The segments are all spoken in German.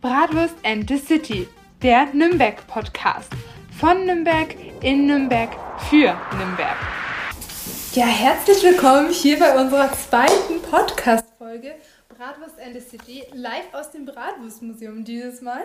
Bratwurst and the City, der Nürnberg-Podcast. Von Nürnberg, in Nürnberg, für Nürnberg. Ja, herzlich willkommen hier bei unserer zweiten Podcast-Folge Bratwurst and the City, live aus dem Bratwurstmuseum dieses Mal.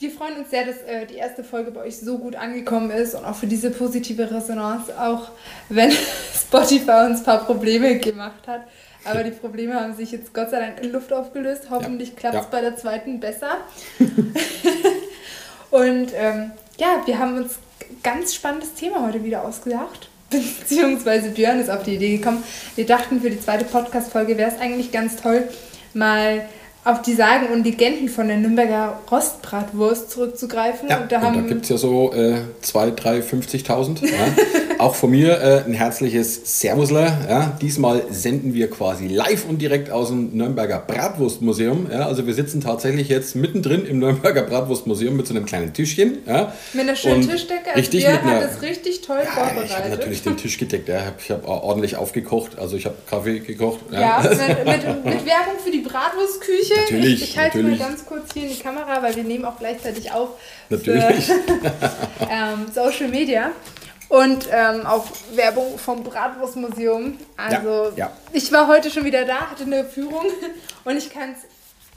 Wir freuen uns sehr, dass äh, die erste Folge bei euch so gut angekommen ist und auch für diese positive Resonanz, auch wenn Spotify uns ein paar Probleme gemacht hat. Aber die Probleme haben sich jetzt Gott sei Dank in Luft aufgelöst. Hoffentlich ja. klappt es ja. bei der zweiten besser. und ähm, ja, wir haben uns ganz spannendes Thema heute wieder ausgedacht. Beziehungsweise Björn ist auf die Idee gekommen. Wir dachten, für die zweite Podcast-Folge wäre es eigentlich ganz toll, mal auf die Sagen und Legenden von der Nürnberger Rostbratwurst zurückzugreifen. Ja, und da, da gibt es ja so äh, 2, 3, 50.000. ja. Auch von mir äh, ein herzliches Servusler. Ja. Diesmal senden wir quasi live und direkt aus dem Nürnberger Bratwurstmuseum. Ja. Also wir sitzen tatsächlich jetzt mittendrin im Nürnberger Bratwurstmuseum mit so einem kleinen Tischchen. Ja. Mit einer schönen Tischdecke. Richtig, also einer, hat das richtig toll ja, vorbereitet. Ich habe natürlich den Tisch gedeckt. Ja. Ich habe ordentlich aufgekocht. Also ich habe Kaffee gekocht. Ja, ja mit, mit, mit Werbung für die Bratwurstküche. Küche. Natürlich. Ich, ich halte mal ganz kurz hier in die Kamera, weil wir nehmen auch gleichzeitig auf. Natürlich. Für, ähm, Social Media. Und ähm, auch Werbung vom Bratwurstmuseum. Also, ja, ja. ich war heute schon wieder da, hatte eine Führung und ich kann es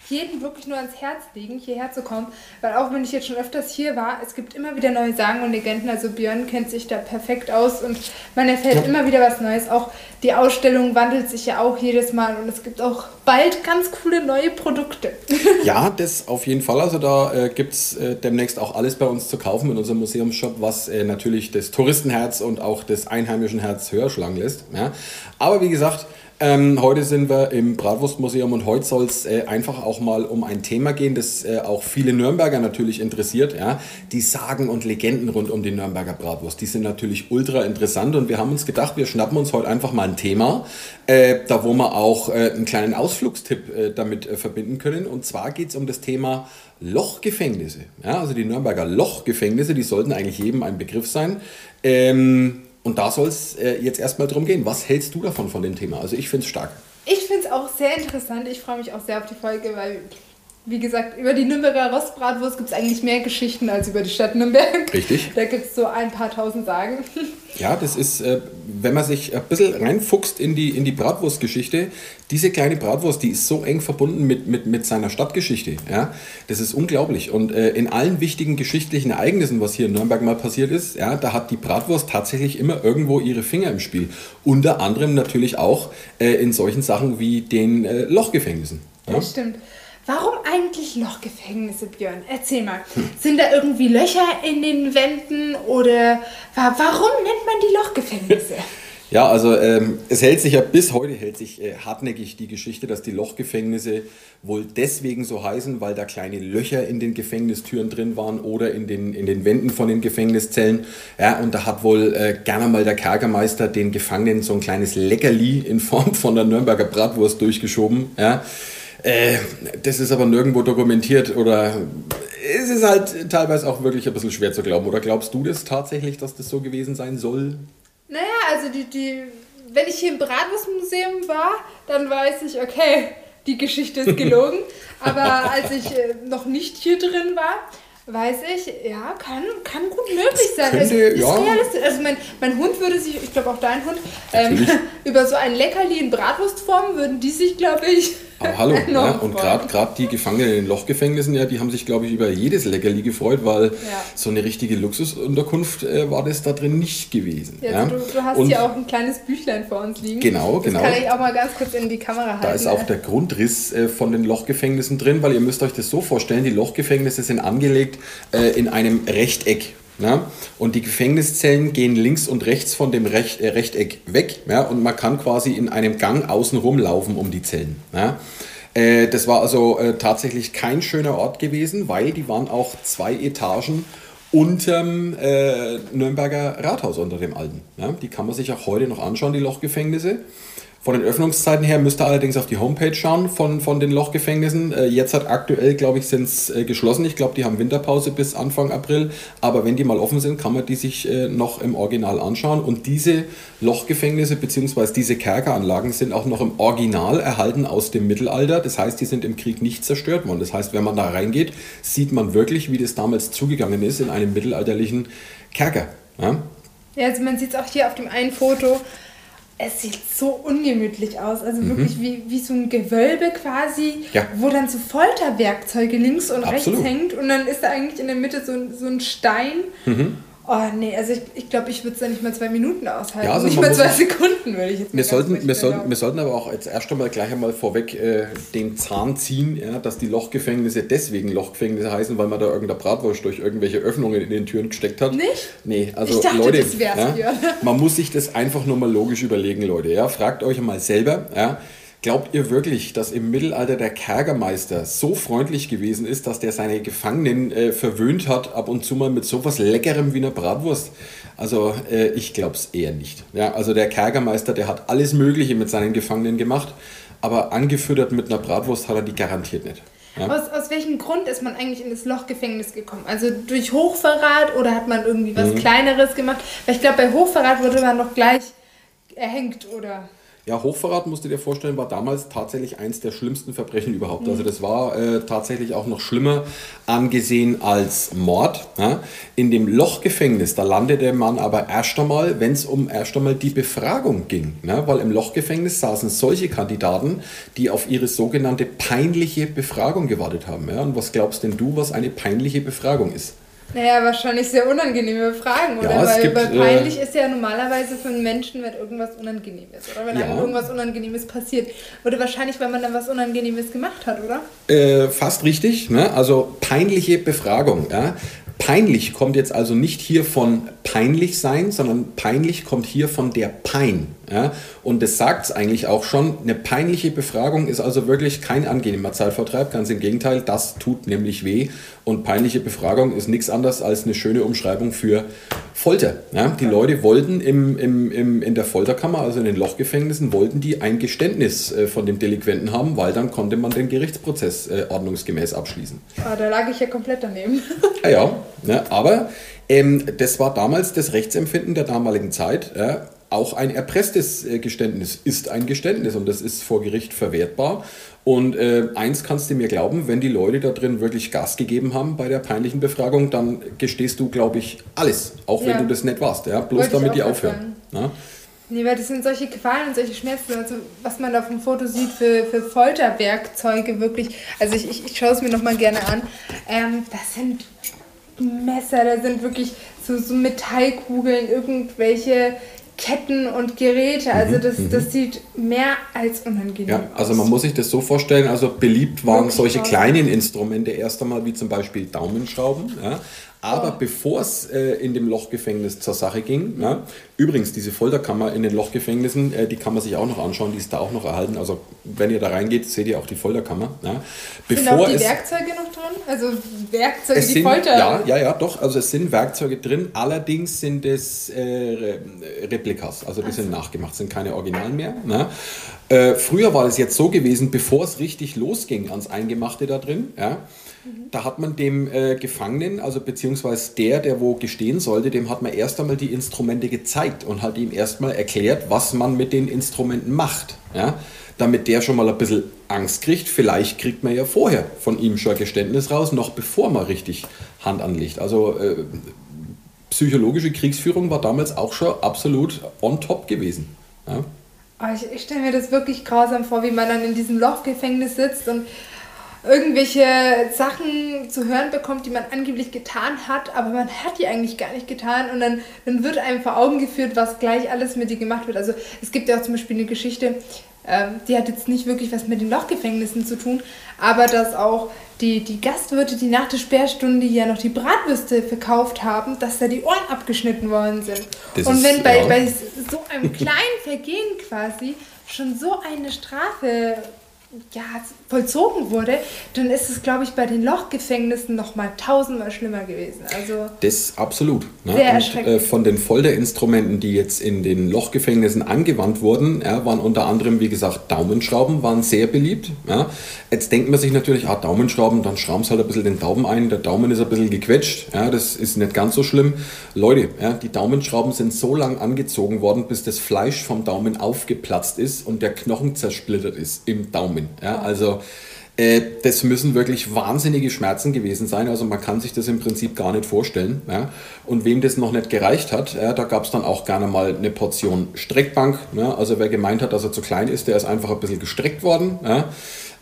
jedem wirklich nur ans Herz legen, hierher zu kommen. Weil auch wenn ich jetzt schon öfters hier war, es gibt immer wieder neue Sagen und Legenden. Also Björn kennt sich da perfekt aus und man erfährt ja. immer wieder was Neues. Auch die Ausstellung wandelt sich ja auch jedes Mal und es gibt auch bald ganz coole neue Produkte. Ja, das auf jeden Fall. Also da äh, gibt es äh, demnächst auch alles bei uns zu kaufen in unserem Museumsshop, was äh, natürlich das Touristenherz und auch das einheimischen Herz höher schlagen lässt. Ja. Aber wie gesagt, ähm, heute sind wir im Bratwurstmuseum und heute soll es äh, einfach auch mal um ein Thema gehen, das äh, auch viele Nürnberger natürlich interessiert. Ja? Die Sagen und Legenden rund um die Nürnberger Bratwurst, die sind natürlich ultra interessant und wir haben uns gedacht, wir schnappen uns heute einfach mal ein Thema, äh, da wo wir auch äh, einen kleinen Ausflugstipp äh, damit äh, verbinden können. Und zwar geht es um das Thema Lochgefängnisse. Ja? Also die Nürnberger Lochgefängnisse, die sollten eigentlich jedem ein Begriff sein. Ähm, und da soll es äh, jetzt erstmal drum gehen. Was hältst du davon von dem Thema? Also ich finde es stark. Ich finde es auch sehr interessant. Ich freue mich auch sehr auf die Folge, weil, wie gesagt, über die Nürnberger Rostbratwurst gibt es eigentlich mehr Geschichten als über die Stadt Nürnberg. Richtig. Da gibt es so ein paar tausend Sagen. Ja, das ist, äh, wenn man sich ein bisschen reinfuchst in die, in die Bratwurstgeschichte, diese kleine Bratwurst, die ist so eng verbunden mit, mit, mit seiner Stadtgeschichte. Ja? Das ist unglaublich. Und äh, in allen wichtigen geschichtlichen Ereignissen, was hier in Nürnberg mal passiert ist, ja, da hat die Bratwurst tatsächlich immer irgendwo ihre Finger im Spiel. Unter anderem natürlich auch äh, in solchen Sachen wie den Lochgefängnissen. Ja? Das stimmt. Warum eigentlich Lochgefängnisse, Björn? Erzähl mal. Sind da irgendwie Löcher in den Wänden oder warum nennt man die Lochgefängnisse? Ja, also ähm, es hält sich ja bis heute hält sich äh, hartnäckig die Geschichte, dass die Lochgefängnisse wohl deswegen so heißen, weil da kleine Löcher in den Gefängnistüren drin waren oder in den, in den Wänden von den Gefängniszellen. Ja, und da hat wohl äh, gerne mal der Kerkermeister den Gefangenen so ein kleines Leckerli in Form von der Nürnberger Bratwurst durchgeschoben. Ja. Äh, das ist aber nirgendwo dokumentiert oder es ist halt teilweise auch wirklich ein bisschen schwer zu glauben. Oder glaubst du das tatsächlich, dass das so gewesen sein soll? Naja, also die, die, wenn ich hier im Bratwurstmuseum war, dann weiß ich, okay, die Geschichte ist gelogen. Aber als ich äh, noch nicht hier drin war, weiß ich, ja, kann, kann gut möglich sein. Könnte, also, ist ja. realistisch. Also mein, mein Hund würde sich, ich glaube auch dein Hund, ähm, über so ein Leckerli in Bratwurstform würden die sich, glaube ich, aber hallo, ja, und gerade die Gefangenen in den Lochgefängnissen, ja, die haben sich, glaube ich, über jedes Leckerli gefreut, weil ja. so eine richtige Luxusunterkunft äh, war das da drin nicht gewesen. Ja, also du, du, hast und hier auch ein kleines Büchlein vor uns liegen. Genau, das genau. Das kann ich auch mal ganz kurz in die Kamera halten. Da ist auch der Grundriss äh, von den Lochgefängnissen drin, weil ihr müsst euch das so vorstellen, die Lochgefängnisse sind angelegt äh, in einem Rechteck. Ja? Und die Gefängniszellen gehen links und rechts von dem Recht, äh, Rechteck weg ja? und man kann quasi in einem Gang außen rumlaufen um die Zellen. Ja? Äh, das war also äh, tatsächlich kein schöner Ort gewesen, weil die waren auch zwei Etagen unterm äh, Nürnberger Rathaus unter dem alten. Die kann man sich auch heute noch anschauen, die Lochgefängnisse. Von den Öffnungszeiten her müsst ihr allerdings auf die Homepage schauen von, von den Lochgefängnissen. Äh, jetzt hat aktuell, glaube ich, sind es äh, geschlossen. Ich glaube, die haben Winterpause bis Anfang April. Aber wenn die mal offen sind, kann man die sich äh, noch im Original anschauen. Und diese Lochgefängnisse bzw. diese Kerkeranlagen sind auch noch im Original erhalten aus dem Mittelalter. Das heißt, die sind im Krieg nicht zerstört worden. Das heißt, wenn man da reingeht, sieht man wirklich, wie das damals zugegangen ist in einem mittelalterlichen Kerker. Ja, ja also man sieht es auch hier auf dem einen Foto es sieht so ungemütlich aus. Also mhm. wirklich wie, wie so ein Gewölbe quasi, ja. wo dann so Folterwerkzeuge links und Absolut. rechts hängt und dann ist da eigentlich in der Mitte so, so ein Stein. Mhm. Oh nee, also ich glaube, ich, glaub, ich würde es da nicht mal zwei Minuten aushalten. Ja, also nicht mal zwei Sekunden würde ich jetzt wir sollten, wir, sollten, wir sollten aber auch jetzt erst einmal gleich einmal vorweg äh, den Zahn ziehen, ja, dass die Lochgefängnisse deswegen Lochgefängnisse heißen, weil man da irgendeine Bratwurst durch irgendwelche Öffnungen in den Türen gesteckt hat. Nicht? Nee, also dachte, Leute, ja, man muss sich das einfach nur mal logisch überlegen, Leute. Ja. Fragt euch mal selber, ja, Glaubt ihr wirklich, dass im Mittelalter der Kerkermeister so freundlich gewesen ist, dass der seine Gefangenen äh, verwöhnt hat, ab und zu mal mit sowas Leckerem wie einer Bratwurst? Also äh, ich glaube es eher nicht. Ja, also der Kerkermeister, der hat alles Mögliche mit seinen Gefangenen gemacht, aber angefüttert mit einer Bratwurst hat er die garantiert nicht. Ja? Aus, aus welchem Grund ist man eigentlich in das Lochgefängnis gekommen? Also durch Hochverrat oder hat man irgendwie was mhm. Kleineres gemacht? Weil ich glaube, bei Hochverrat wurde man noch gleich erhängt, oder? Ja, Hochverrat, musst du dir vorstellen, war damals tatsächlich eins der schlimmsten Verbrechen überhaupt. Also das war äh, tatsächlich auch noch schlimmer angesehen als Mord. Ja. In dem Lochgefängnis, da landete man aber erst einmal, wenn es um erst einmal die Befragung ging. Ja, weil im Lochgefängnis saßen solche Kandidaten, die auf ihre sogenannte peinliche Befragung gewartet haben. Ja. Und was glaubst denn du, was eine peinliche Befragung ist? Naja, wahrscheinlich sehr unangenehme Fragen, oder? Ja, weil, gibt, weil peinlich äh, ist ja normalerweise für einen Menschen, wenn irgendwas unangenehm ist, oder? Wenn ja. einem irgendwas Unangenehmes passiert. Oder wahrscheinlich, weil man dann was Unangenehmes gemacht hat, oder? Äh, fast richtig, ne? Also peinliche Befragung, ja. Peinlich kommt jetzt also nicht hier von peinlich sein, sondern peinlich kommt hier von der Pein. Ja? Und das sagt es eigentlich auch schon. Eine peinliche Befragung ist also wirklich kein angenehmer Zeitvertreib, ganz im Gegenteil, das tut nämlich weh. Und peinliche Befragung ist nichts anderes als eine schöne Umschreibung für Folter. Ja? Die Leute wollten im, im, im, in der Folterkammer, also in den Lochgefängnissen, wollten die ein Geständnis äh, von dem Delinquenten haben, weil dann konnte man den Gerichtsprozess äh, ordnungsgemäß abschließen. Ah, da lag ich ja komplett daneben. ja, ja ne? aber ähm, das war damals das Rechtsempfinden der damaligen Zeit. Ja? Auch ein erpresstes äh, Geständnis ist ein Geständnis und das ist vor Gericht verwertbar. Und äh, eins kannst du mir glauben, wenn die Leute da drin wirklich Gas gegeben haben bei der peinlichen Befragung, dann gestehst du, glaube ich, alles, auch ja. wenn du das nicht warst, ja? bloß Wollte damit die aufhören. Ja? Nee, weil das sind solche Qualen und solche Schmerzen, also was man da auf dem Foto sieht für, für Folterwerkzeuge wirklich, also ich, ich, ich schaue es mir nochmal gerne an, ähm, das sind Messer, da sind wirklich so, so Metallkugeln, irgendwelche Ketten und Geräte. Also mhm, das, mhm. das sieht mehr als unangenehm ja, Also man muss sich das so vorstellen, also beliebt waren Wirklich solche kleinen Instrumente erst einmal wie zum Beispiel Daumenschrauben. Ja. Aber oh. bevor es äh, in dem Lochgefängnis zur Sache ging, ja, übrigens diese Folterkammer in den Lochgefängnissen, äh, die kann man sich auch noch anschauen, die ist da auch noch erhalten. Also wenn ihr da reingeht, seht ihr auch die Folterkammer. Ja. Bevor sind auch die es, Werkzeuge noch drin? Also Werkzeuge, die sind, Folter? Ja, ja, ja, doch. Also es sind Werkzeuge drin. Allerdings sind es äh, Replikas, also die Ach sind nachgemacht, sind keine Originalen mehr. Ne? Äh, früher war es jetzt so gewesen, bevor es richtig losging ans Eingemachte da drin, ja, da hat man dem äh, Gefangenen, also beziehungsweise der, der wo gestehen sollte, dem hat man erst einmal die Instrumente gezeigt und hat ihm erstmal erklärt, was man mit den Instrumenten macht. Ja? Damit der schon mal ein bisschen Angst kriegt. Vielleicht kriegt man ja vorher von ihm schon ein Geständnis raus, noch bevor man richtig Hand anlegt. Also äh, psychologische Kriegsführung war damals auch schon absolut on top gewesen. Ja? Oh, ich, ich stelle mir das wirklich grausam vor, wie man dann in diesem Lochgefängnis sitzt und irgendwelche Sachen zu hören bekommt, die man angeblich getan hat, aber man hat die eigentlich gar nicht getan und dann, dann wird einem vor Augen geführt, was gleich alles mit dir gemacht wird. Also es gibt ja auch zum Beispiel eine Geschichte, ähm, die hat jetzt nicht wirklich was mit den Lochgefängnissen zu tun, aber dass auch die, die Gastwirte, die nach der Sperrstunde ja noch die Bratwürste verkauft haben, dass da die Ohren abgeschnitten worden sind. Das und wenn bei, ja. bei so einem kleinen Vergehen quasi schon so eine Strafe ja, vollzogen wurde, dann ist es, glaube ich, bei den Lochgefängnissen noch mal tausendmal schlimmer gewesen. Also das absolut. Ne? Sehr Und, äh, von den Folterinstrumenten, die jetzt in den Lochgefängnissen angewandt wurden, ja, waren unter anderem, wie gesagt, Daumenschrauben waren sehr beliebt. Ja. Jetzt denkt man sich natürlich, ah, Daumenschrauben, dann schrauben sie halt ein bisschen den Daumen ein, der Daumen ist ein bisschen gequetscht, ja, das ist nicht ganz so schlimm. Leute, ja, die Daumenschrauben sind so lang angezogen worden, bis das Fleisch vom Daumen aufgeplatzt ist und der Knochen zersplittert ist im Daumen. Schmerzen. Ja? Also äh, das müssen wirklich wahnsinnige Schmerzen gewesen sein. Also man kann sich das im Prinzip gar nicht vorstellen. Ja? Und wem das noch nicht gereicht hat, ja, da gab es dann auch gerne mal eine Portion Streckbank. Ja? Also wer gemeint hat, dass er zu klein ist, der ist einfach ein bisschen gestreckt worden.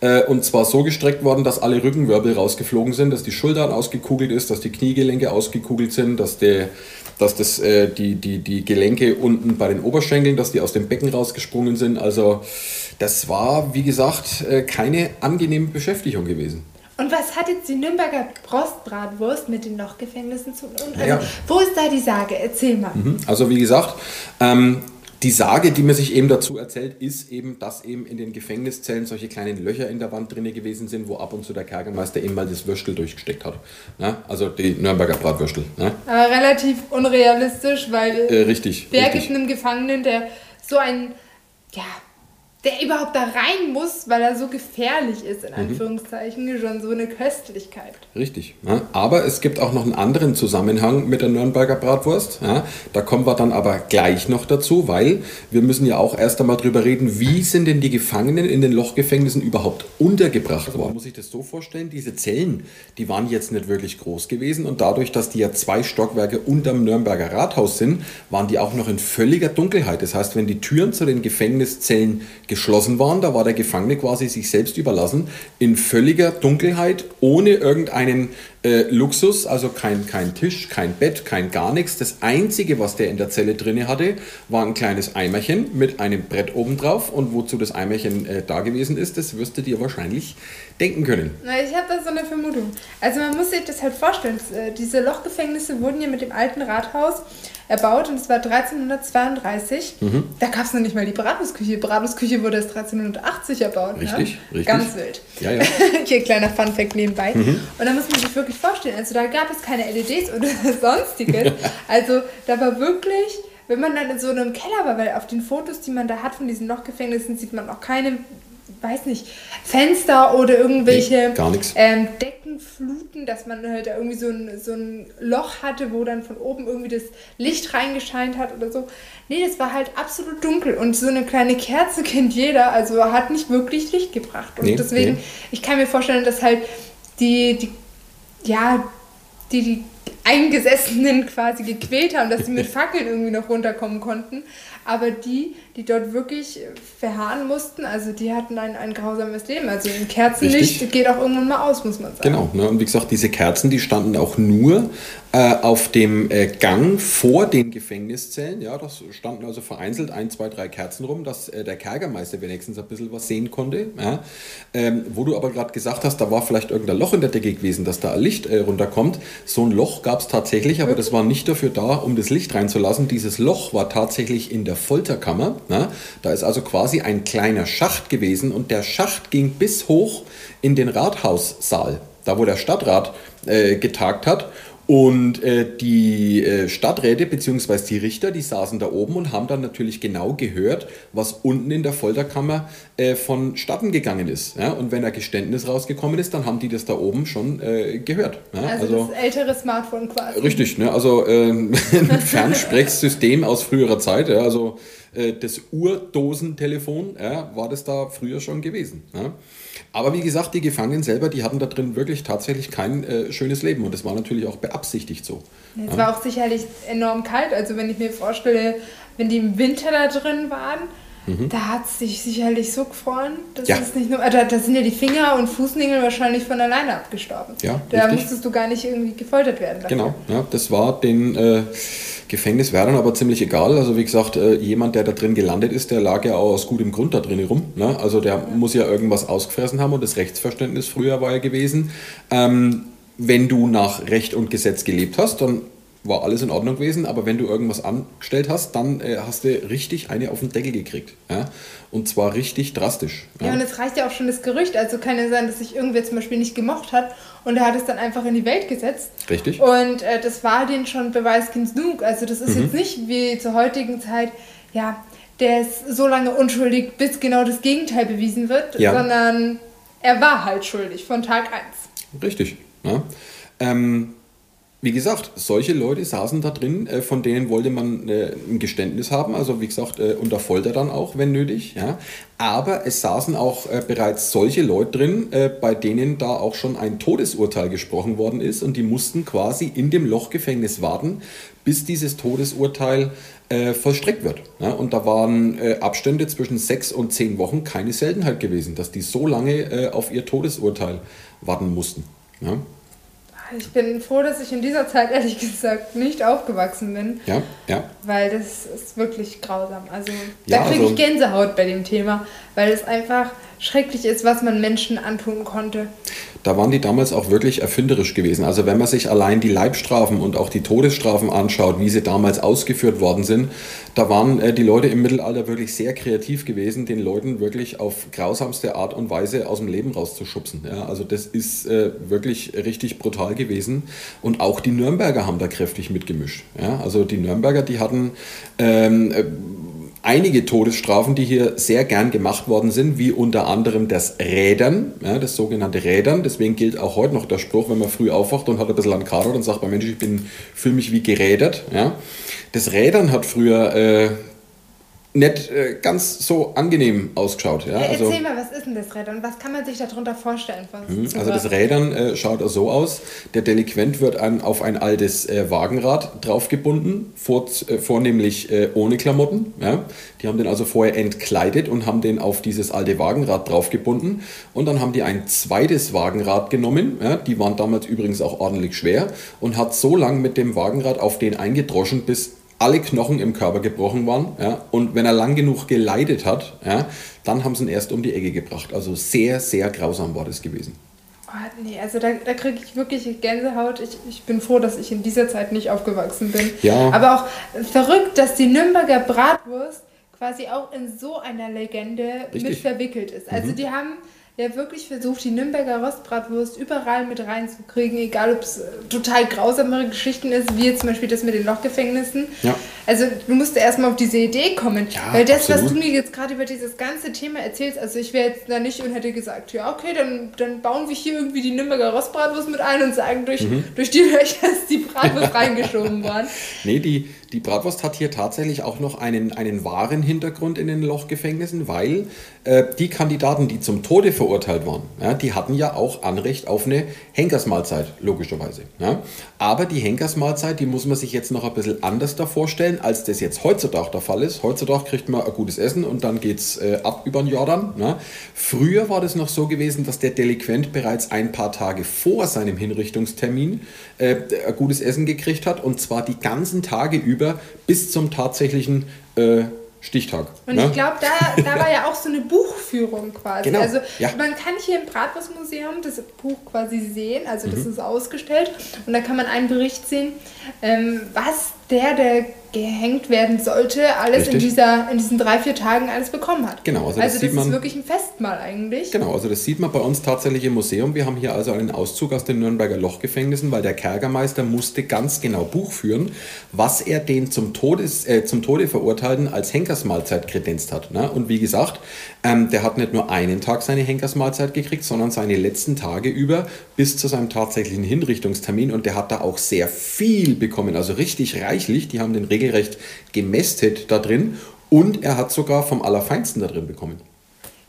Äh, und zwar so gestreckt worden, dass alle Rückenwirbel rausgeflogen sind, dass die Schultern ausgekugelt ist, dass die Kniegelenke ausgekugelt sind, dass der dass das, äh, die, die, die Gelenke unten bei den Oberschenkeln, dass die aus dem Becken rausgesprungen sind. Also das war, wie gesagt, äh, keine angenehme Beschäftigung gewesen. Und was hat jetzt die Nürnberger Prostbratwurst mit den Lochgefängnissen zu tun? Also, ja. Wo ist da die Sage? Erzähl mal. Mhm. Also wie gesagt, ähm, die Sage, die mir sich eben dazu erzählt, ist eben, dass eben in den Gefängniszellen solche kleinen Löcher in der Wand drin gewesen sind, wo ab und zu der Kerkermeister eben mal das Würstel durchgesteckt hat. Ne? Also die Nürnberger Bratwürstel. Ne? Aber relativ unrealistisch, weil äh, richtig, wer richtig. gibt einem Gefangenen, der so ein ja, der überhaupt da rein muss, weil er so gefährlich ist, in mhm. Anführungszeichen, mhm. schon so eine Köstlichkeit. Richtig. Ja. Aber es gibt auch noch einen anderen Zusammenhang mit der Nürnberger Bratwurst. Ja. Da kommen wir dann aber gleich noch dazu, weil wir müssen ja auch erst einmal drüber reden, wie sind denn die Gefangenen in den Lochgefängnissen überhaupt untergebracht worden. Man muss sich das so vorstellen, diese Zellen, die waren jetzt nicht wirklich groß gewesen und dadurch, dass die ja zwei Stockwerke unterm Nürnberger Rathaus sind, waren die auch noch in völliger Dunkelheit. Das heißt, wenn die Türen zu den Gefängniszellen geschlossen waren. Da war der Gefangene quasi sich selbst überlassen, in völliger Dunkelheit, ohne irgendeinen äh, Luxus, also kein, kein Tisch, kein Bett, kein gar nichts. Das Einzige, was der in der Zelle drinne hatte, war ein kleines Eimerchen mit einem Brett obendrauf. Und wozu das Eimerchen äh, da gewesen ist, das wirst du dir wahrscheinlich denken können. Na, ich habe da so eine Vermutung. Also man muss sich das halt vorstellen, äh, diese Lochgefängnisse wurden ja mit dem alten Rathaus erbaut und es war 1332. Mhm. Da gab es noch nicht mal die Beratungsküche. Die Beratungsküche wurde erst 1380 erbaut. Ne? Richtig, ne? richtig. Ganz wild. Ja, ja. Hier kleiner Funfact nebenbei. Mhm. Und da muss man sich wirklich vorstellen, also da gab es keine LEDs oder sonstiges. also da war wirklich wenn man dann in so einem Keller war, weil auf den Fotos, die man da hat von diesen Lochgefängnissen, sieht man auch keine weiß nicht, Fenster oder irgendwelche nee, gar nichts. Deckenfluten, dass man halt da irgendwie so ein, so ein Loch hatte, wo dann von oben irgendwie das Licht reingescheint hat oder so. Nee, das war halt absolut dunkel und so eine kleine Kerze kennt jeder, also hat nicht wirklich Licht gebracht. Und nee, deswegen, nee. ich kann mir vorstellen, dass halt die, die ja, die, die Eingesessenen quasi gequält haben, dass sie mit Fackeln irgendwie noch runterkommen konnten. Aber die, die dort wirklich verharren mussten, also die hatten ein, ein grausames Leben. Also ein Kerzenlicht Richtig. geht auch irgendwann mal aus, muss man sagen. Genau, ne? und wie gesagt, diese Kerzen, die standen auch nur äh, auf dem äh, Gang vor den Gefängniszellen. Ja, das standen also vereinzelt ein, zwei, drei Kerzen rum, dass äh, der Kerkermeister wenigstens ein bisschen was sehen konnte. Ja? Ähm, wo du aber gerade gesagt hast, da war vielleicht irgendein Loch in der Decke gewesen, dass da Licht äh, runterkommt. So ein Loch gab es tatsächlich, aber das war nicht dafür da, um das Licht reinzulassen. Dieses Loch war tatsächlich in der Folterkammer. Ja? Da ist also quasi ein kleiner Schacht gewesen und der Schacht ging bis hoch in den Rathaussaal, da wo der Stadtrat äh, getagt hat. Und äh, die äh, Stadträte bzw. die Richter, die saßen da oben und haben dann natürlich genau gehört, was unten in der Folterkammer äh, vonstatten gegangen ist. Ja? Und wenn ein Geständnis rausgekommen ist, dann haben die das da oben schon äh, gehört. Ja? Also, also, das ältere Smartphone quasi. Richtig, ne? also ähm, ein Fernsprechsystem aus früherer Zeit. Ja? Also äh, das Urdosentelefon ja, war das da früher schon gewesen. Ja? Aber wie gesagt, die Gefangenen selber, die hatten da drin wirklich tatsächlich kein äh, schönes Leben und das war natürlich auch beabsichtigt so. Es ja. war auch sicherlich enorm kalt. Also wenn ich mir vorstelle, wenn die im Winter da drin waren, mhm. da hat es sich sicherlich so gefroren. Das ja. ist nicht nur, also da sind ja die Finger und Fußnägel wahrscheinlich von alleine abgestorben. Ja, da richtig. musstest du gar nicht irgendwie gefoltert werden. Dafür. Genau, ja, das war den äh, Gefängnis wäre dann aber ziemlich egal. Also wie gesagt, äh, jemand, der da drin gelandet ist, der lag ja auch aus gutem Grund da drin rum. Ne? Also der muss ja irgendwas ausgefressen haben und das Rechtsverständnis früher war ja gewesen. Ähm, wenn du nach Recht und Gesetz gelebt hast, dann war alles in Ordnung gewesen, aber wenn du irgendwas angestellt hast, dann äh, hast du richtig eine auf den Deckel gekriegt. Ja? Und zwar richtig drastisch. Ja. ja, und es reicht ja auch schon das Gerücht. Also kann ja sein, dass sich irgendwer zum Beispiel nicht gemocht hat und er hat es dann einfach in die Welt gesetzt. Richtig. Und äh, das war den schon Beweis genug. Also das ist mhm. jetzt nicht wie zur heutigen Zeit, ja, der ist so lange unschuldig, bis genau das Gegenteil bewiesen wird, ja. sondern er war halt schuldig von Tag 1. Richtig. Ja. Ähm, wie gesagt, solche Leute saßen da drin, äh, von denen wollte man äh, ein Geständnis haben, also wie gesagt, äh, unter Folter dann auch, wenn nötig. Ja. Aber es saßen auch bereits solche Leute drin, bei denen da auch schon ein Todesurteil gesprochen worden ist und die mussten quasi in dem Lochgefängnis warten, bis dieses Todesurteil vollstreckt wird. Ja. Und da waren Abstände zwischen sechs und zehn Wochen keine Seltenheit gewesen, dass die so lange auf ihr Todesurteil warten mussten. Ja. Ich bin froh, dass ich in dieser Zeit ehrlich gesagt nicht aufgewachsen bin. Ja, ja. Weil das ist wirklich grausam. Also da ja, kriege also, ich Gänsehaut bei dem Thema, weil es einfach schrecklich ist, was man Menschen antun konnte da waren die damals auch wirklich erfinderisch gewesen. Also wenn man sich allein die Leibstrafen und auch die Todesstrafen anschaut, wie sie damals ausgeführt worden sind, da waren äh, die Leute im Mittelalter wirklich sehr kreativ gewesen, den Leuten wirklich auf grausamste Art und Weise aus dem Leben rauszuschubsen. Ja, also das ist äh, wirklich richtig brutal gewesen. Und auch die Nürnberger haben da kräftig mitgemischt. Ja, also die Nürnberger, die hatten ähm, äh, einige Todesstrafen, die hier sehr gern gemacht worden sind, wie unter anderem das Rädern, ja, das sogenannte Rädern. Deswegen gilt auch heute noch der Spruch, wenn man früh aufwacht und hat ein bisschen an Kader, dann sagt man, Mensch, ich fühle mich wie gerädert. Ja. Das Rädern hat früher äh, nicht äh, ganz so angenehm ausgeschaut. Ja? Also, Erzähl mal, was ist denn das Rädern? Was kann man sich darunter vorstellen? Mhm, also das Rädern äh, schaut so aus, der Delinquent wird an, auf ein altes äh, Wagenrad draufgebunden, vor, äh, vornehmlich äh, ohne Klamotten. Ja? Die haben den also vorher entkleidet und haben den auf dieses alte Wagenrad draufgebunden. Und dann haben die ein zweites Wagenrad genommen, ja? die waren damals übrigens auch ordentlich schwer, und hat so lange mit dem Wagenrad auf den eingedroschen, bis alle Knochen im Körper gebrochen waren. Ja, und wenn er lang genug geleidet hat, ja, dann haben sie ihn erst um die Ecke gebracht. Also sehr, sehr grausam war das gewesen. Oh, nee, also da, da kriege ich wirklich Gänsehaut. Ich, ich bin froh, dass ich in dieser Zeit nicht aufgewachsen bin. Ja. Aber auch verrückt, dass die Nürnberger Bratwurst quasi auch in so einer Legende Richtig. mit verwickelt ist. Also mhm. die haben ja wirklich versucht, die Nürnberger Rostbratwurst überall mit reinzukriegen, egal ob es äh, total grausamere Geschichten ist, wie jetzt zum Beispiel das mit den Lochgefängnissen. Ja. Also du musst erstmal auf diese Idee kommen. Ja, weil das, absolut. was du mir jetzt gerade über dieses ganze Thema erzählst, also ich wäre jetzt da nicht und hätte gesagt, ja okay, dann, dann bauen wir hier irgendwie die Nürnberger Rostbratwurst mit ein und sagen, durch, mhm. durch die Löcher ist die Bratwurst reingeschoben worden. Nee, die, die Bratwurst hat hier tatsächlich auch noch einen, einen wahren Hintergrund in den Lochgefängnissen, weil äh, die Kandidaten, die zum Tode verurteilt waren, ja, die hatten ja auch Anrecht auf eine Henkersmahlzeit, logischerweise. Ja. Aber die Henkersmahlzeit, die muss man sich jetzt noch ein bisschen anders da vorstellen, als das jetzt heutzutage der Fall ist. Heutzutage kriegt man ein gutes Essen und dann geht es äh, ab über den Jordan. Ja. Früher war das noch so gewesen, dass der Delinquent bereits ein paar Tage vor seinem Hinrichtungstermin äh, ein gutes Essen gekriegt hat und zwar die ganzen Tage über bis zum tatsächlichen äh, Stichtag. Und ne? ich glaube, da, da war ja auch so eine Buchführung quasi. Genau. Also ja. man kann hier im Bratwurstmuseum das Buch quasi sehen, also das mhm. ist ausgestellt und da kann man einen Bericht sehen, ähm, was der, der gehängt werden sollte, alles in, dieser, in diesen drei, vier Tagen alles bekommen hat. Genau, also, also das, das ist wirklich ein Festmahl eigentlich. Genau, also das sieht man bei uns tatsächlich im Museum. Wir haben hier also einen Auszug aus den Nürnberger Lochgefängnissen, weil der Kerkermeister musste ganz genau Buch führen, was er den zum, Todes, äh, zum Tode Verurteilten als Henkersmahlzeit kredenzt hat. Ne? Und wie gesagt, ähm, der hat nicht nur einen Tag seine Henkersmahlzeit gekriegt, sondern seine letzten Tage über bis zu seinem tatsächlichen Hinrichtungstermin und der hat da auch sehr viel bekommen, also richtig reichlich. Die haben den Regel regelrecht gemästet da drin und er hat sogar vom Allerfeinsten da drin bekommen.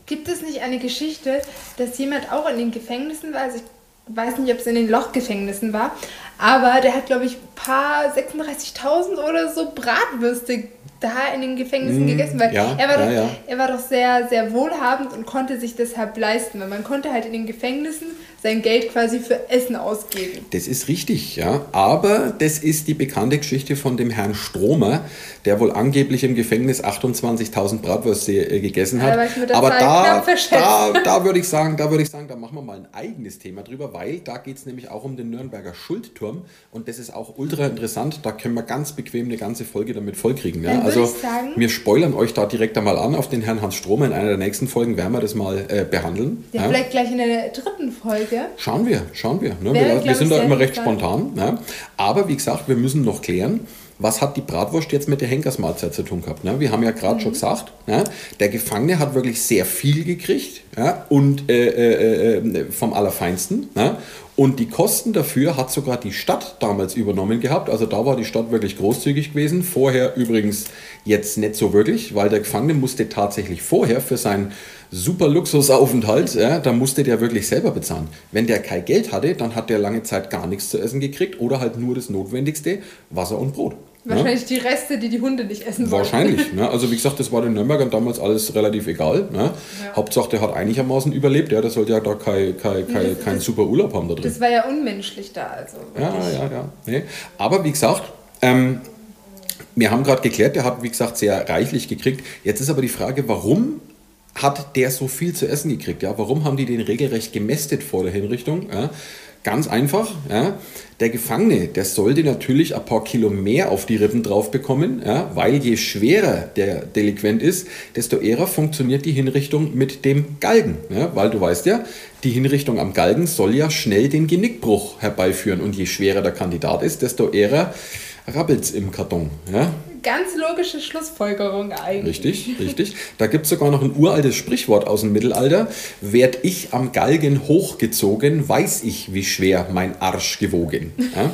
Gibt es nicht eine Geschichte, dass jemand auch in den Gefängnissen war? Also ich weiß nicht, ob es in den Lochgefängnissen war, aber der hat, glaube ich, ein paar 36.000 oder so Bratwürste da in den Gefängnissen mmh, gegessen, weil ja, er, war doch, ja. er war doch sehr, sehr wohlhabend und konnte sich deshalb leisten, weil man konnte halt in den Gefängnissen sein Geld quasi für Essen ausgeben. Das ist richtig, ja. Aber das ist die bekannte Geschichte von dem Herrn Stromer, der wohl angeblich im Gefängnis 28.000 Bratwürste äh, gegessen hat. Aber, Aber da, da, da würde ich sagen, da würde ich sagen, da machen wir mal ein eigenes Thema drüber, weil da geht es nämlich auch um den Nürnberger Schuldturm und das ist auch ultra interessant. Da können wir ganz bequem eine ganze Folge damit vollkriegen. Ja? Also sagen, wir spoilern euch da direkt einmal an auf den Herrn Hans Stromer. In einer der nächsten Folgen werden wir das mal äh, behandeln. Ja, ja, vielleicht gleich in der dritten Folge. Schauen wir, schauen wir. Ne? wir, wir sind da immer recht spontan. Ja? Aber wie gesagt, wir müssen noch klären, was hat die Bratwurst jetzt mit der Henkersmahlzeit zu tun gehabt? Ne? Wir haben ja gerade mhm. schon gesagt, ne? der Gefangene hat wirklich sehr viel gekriegt ja? und äh, äh, äh, vom Allerfeinsten. Ne? Und die Kosten dafür hat sogar die Stadt damals übernommen gehabt. Also da war die Stadt wirklich großzügig gewesen. Vorher übrigens jetzt nicht so wirklich, weil der Gefangene musste tatsächlich vorher für seinen super Luxusaufenthalt, ja, da musste der wirklich selber bezahlen. Wenn der kein Geld hatte, dann hat der lange Zeit gar nichts zu essen gekriegt oder halt nur das Notwendigste, Wasser und Brot. Wahrscheinlich ja? die Reste, die die Hunde nicht essen wollen. Wahrscheinlich. Ne? Also wie gesagt, das war den Nürnbergern damals alles relativ egal. Ne? Ja. Hauptsache, der hat einigermaßen überlebt. Ja, der sollte ja da kein, kein, kein, kein super Urlaub haben da drin. Das war ja unmenschlich da. Also ja, ja, ja. Nee. Aber wie gesagt, ähm, wir haben gerade geklärt, der hat, wie gesagt, sehr reichlich gekriegt. Jetzt ist aber die Frage, warum hat der so viel zu essen gekriegt? Ja? Warum haben die den regelrecht gemästet vor der Hinrichtung? Ja? Ganz einfach, ja? der Gefangene, der sollte natürlich ein paar Kilo mehr auf die Rippen drauf bekommen, ja? weil je schwerer der Delinquent ist, desto eher funktioniert die Hinrichtung mit dem Galgen. Ja? Weil du weißt ja, die Hinrichtung am Galgen soll ja schnell den Genickbruch herbeiführen und je schwerer der Kandidat ist, desto eher rabbelt es im Karton. Ja? Ganz logische Schlussfolgerung eigentlich. Richtig, richtig. Da gibt es sogar noch ein uraltes Sprichwort aus dem Mittelalter. Werd ich am Galgen hochgezogen, weiß ich, wie schwer mein Arsch gewogen. Ja?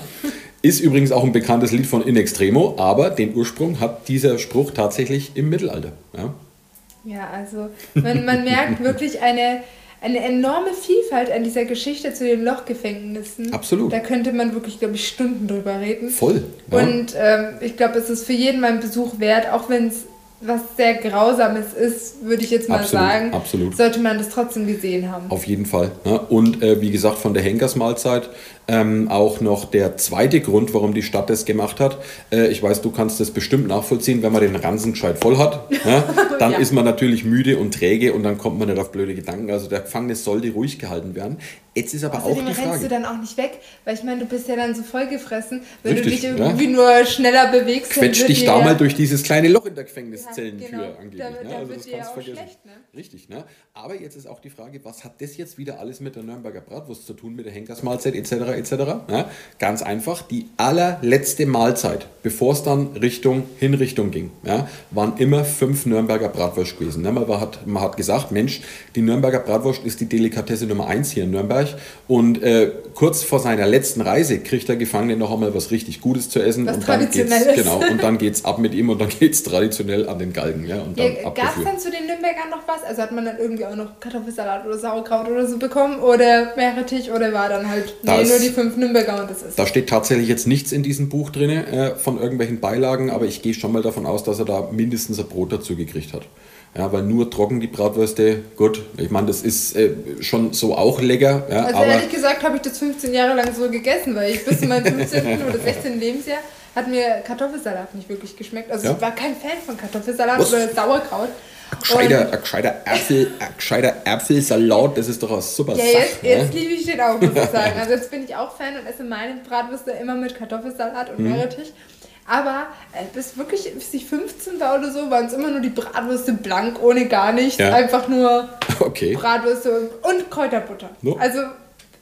Ist übrigens auch ein bekanntes Lied von In Extremo, aber den Ursprung hat dieser Spruch tatsächlich im Mittelalter. Ja, ja also man, man merkt wirklich eine eine enorme Vielfalt an dieser Geschichte zu den Lochgefängnissen. Absolut. Da könnte man wirklich, glaube ich, Stunden drüber reden. Voll. Ja. Und ähm, ich glaube, es ist für jeden mal ein Besuch wert, auch wenn es was sehr Grausames ist, würde ich jetzt mal absolut, sagen, absolut. sollte man das trotzdem gesehen haben. Auf jeden Fall. Ne? Und äh, wie gesagt, von der Henkersmahlzeit ähm, auch noch der zweite Grund, warum die Stadt das gemacht hat. Äh, ich weiß, du kannst das bestimmt nachvollziehen, wenn man den Ransen gescheit voll hat. Ja? Dann ja. ist man natürlich müde und träge und dann kommt man nicht auf blöde Gedanken. Also der Gefangene sollte ruhig gehalten werden. Jetzt ist aber Außerdem auch die Frage. rennst du dann auch nicht weg, weil ich meine, du bist ja dann so vollgefressen, wenn Richtig, du dich irgendwie ja? nur schneller bewegst. Quetscht dich da mal durch dieses kleine Loch in der Gefängniszellentür ja, genau. angeblich. Da, ne? da also das kannst vergessen. Schlecht, ne? Richtig, ne? Aber jetzt ist auch die Frage, was hat das jetzt wieder alles mit der Nürnberger Bratwurst zu tun, mit der Henkersmahlzeit etc. etc. Ja? Ganz einfach, die allerletzte Mahlzeit, bevor es dann Richtung Hinrichtung ging, ja, waren immer fünf Nürnberger Bratwurst gewesen. Ne? Man, hat, man hat gesagt, Mensch, die Nürnberger Bratwurst ist die Delikatesse Nummer eins hier in Nürnberg und äh, kurz vor seiner letzten Reise kriegt der Gefangene noch einmal was richtig Gutes zu essen was und dann geht's, genau, und dann geht's ab mit ihm und dann geht es traditionell an den Galgen. Ja, ja, Gab es dann zu den Nürnbergern noch was? Also hat man dann irgendwie auch noch Kartoffelsalat oder Sauerkraut oder so bekommen oder Meerrettich oder war dann halt nee, nur die fünf Nürnberger und das ist. Da steht tatsächlich jetzt nichts in diesem Buch drin äh, von irgendwelchen Beilagen, aber ich gehe schon mal davon aus, dass er da mindestens ein Brot dazu gekriegt hat. Ja, weil nur trocken die Bratwürste, gut, ich meine, das ist äh, schon so auch lecker. Ja, also aber ehrlich gesagt habe ich das 15 Jahre lang so gegessen, weil ich bis zu meinem 15. oder 16. Lebensjahr hat mir Kartoffelsalat nicht wirklich geschmeckt. Also ja? ich war kein Fan von Kartoffelsalat Was? oder Sauerkraut. Ein gescheiter, ein gescheiter, Äpfel, ein gescheiter Äpfelsalat, das ist doch eine super ja, jetzt, ne? jetzt liebe ich den auch, muss ich sagen. Also jetzt bin ich auch Fan und esse meine Bratwürste immer mit Kartoffelsalat und mhm. Meerrettich. Aber äh, bis wirklich, bis ich 15 war oder so, waren es immer nur die Bratwürste blank, ohne gar nichts. Ja. Einfach nur okay. Bratwürste und Kräuterbutter. No. Also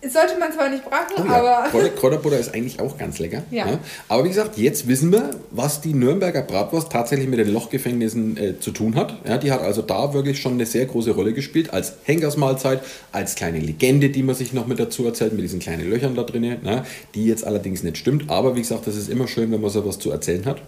sollte man zwar nicht braten, oh ja. aber. Kräuterbutter ist eigentlich auch ganz lecker. Ja. ja. Aber wie gesagt, jetzt wissen wir, was die Nürnberger Bratwurst tatsächlich mit den Lochgefängnissen äh, zu tun hat. Ja, die hat also da wirklich schon eine sehr große Rolle gespielt, als Henkersmahlzeit, als kleine Legende, die man sich noch mit dazu erzählt, mit diesen kleinen Löchern da drinnen, ne, die jetzt allerdings nicht stimmt. Aber wie gesagt, das ist immer schön, wenn man sowas zu erzählen hat.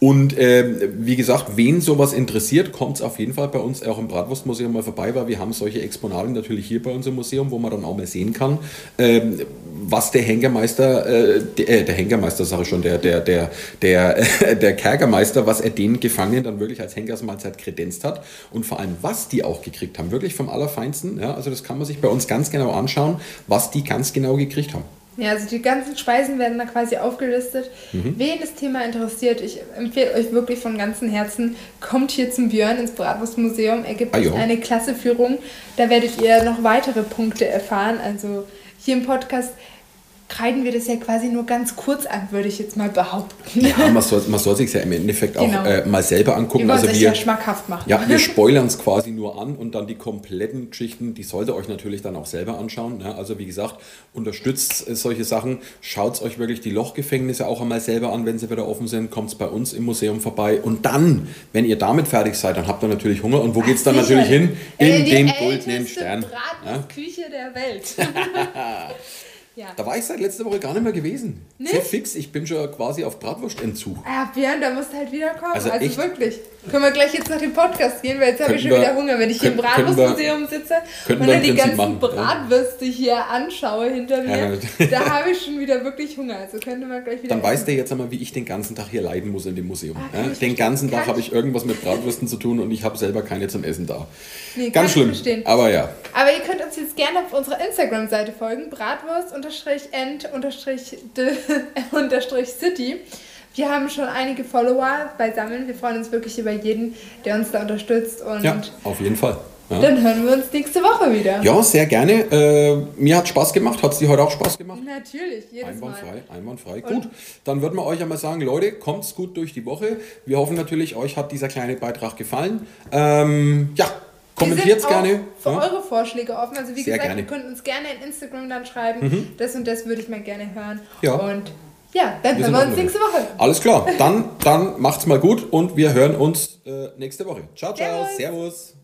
Und äh, wie gesagt, wen sowas interessiert, kommt es auf jeden Fall bei uns auch im Bratwurstmuseum mal vorbei, weil wir haben solche Exponate natürlich hier bei uns im Museum, wo man dann auch mal sehen kann, ähm, was der Henkermeister, äh, der, äh, der Henkermeister sage ich schon, der, der, der, der, der Kerkermeister, was er den Gefangenen dann wirklich als Henkersmahlzeit kredenzt hat und vor allem, was die auch gekriegt haben, wirklich vom Allerfeinsten. Ja, also das kann man sich bei uns ganz genau anschauen, was die ganz genau gekriegt haben. Ja, also die ganzen Speisen werden da quasi aufgelistet. Mhm. Wen das Thema interessiert, ich empfehle euch wirklich von ganzem Herzen, kommt hier zum Björn ins Bratwurstmuseum. Er gibt ah, euch eine klasse Führung. Da werdet ihr noch weitere Punkte erfahren. Also hier im Podcast kreiden wir das ja quasi nur ganz kurz an, würde ich jetzt mal behaupten. Ja, man soll, man soll sich ja im Endeffekt genau. auch äh, mal selber angucken. Wir also wir, ja schmackhaft machen. Ja, wir spoilern es quasi nur an und dann die kompletten Geschichten, die solltet ihr euch natürlich dann auch selber anschauen. Ja, also wie gesagt, unterstützt solche Sachen, schaut euch wirklich die Lochgefängnisse auch einmal selber an, wenn sie wieder offen sind, kommt bei uns im Museum vorbei und dann, wenn ihr damit fertig seid, dann habt ihr natürlich Hunger und wo geht es dann natürlich hin? In äh, den goldenen Stern. Bratwurstküche ja? der Welt. Ja. Da war ich seit letzter Woche gar nicht mehr gewesen. Nicht? Sehr fix, ich bin schon quasi auf Bratwurstentzug. Ja, Björn, da musst du halt wiederkommen. Also, also wirklich. Können wir gleich jetzt nach dem Podcast gehen, weil jetzt habe ich schon wieder Hunger, wenn ich hier im Bratwurstmuseum sitze und dann die ganzen machen, Bratwürste ja. hier anschaue hinter mir. Ja. da habe ich schon wieder wirklich Hunger. Also könnte man gleich wieder. Dann essen. weißt du jetzt einmal, wie ich den ganzen Tag hier leiden muss in dem Museum. Ah, ja, den ganzen Tag habe ich irgendwas mit Bratwürsten zu tun und ich habe selber keine zum Essen da. Nee, Ganz schlimm. Aber ja. Aber ihr könnt uns jetzt gerne auf unserer Instagram-Seite folgen: bratwurst-end-city. Wir haben schon einige Follower beisammen. Wir freuen uns wirklich über jeden, der uns da unterstützt. Und ja, auf jeden Fall. Ja. Dann hören wir uns nächste Woche wieder. Ja, sehr gerne. Äh, mir hat Spaß gemacht. Hat es dir heute auch Spaß gemacht? Natürlich, jedes einwandfrei, Mal. Einwandfrei, Gut, dann würden wir euch einmal sagen, Leute, kommt's gut durch die Woche. Wir hoffen natürlich, euch hat dieser kleine Beitrag gefallen. Ähm, ja, Kommentiert gerne. Für ja. eure Vorschläge offen. Also wie Sehr gesagt, gerne. ihr könnt uns gerne in Instagram dann schreiben. Mhm. Das und das würde ich mal gerne hören. Ja. Und ja, dann wir hören wir uns nächste Woche. Alles klar. Dann, dann macht's mal gut und wir hören uns äh, nächste Woche. Ciao, ciao. Servus. Servus.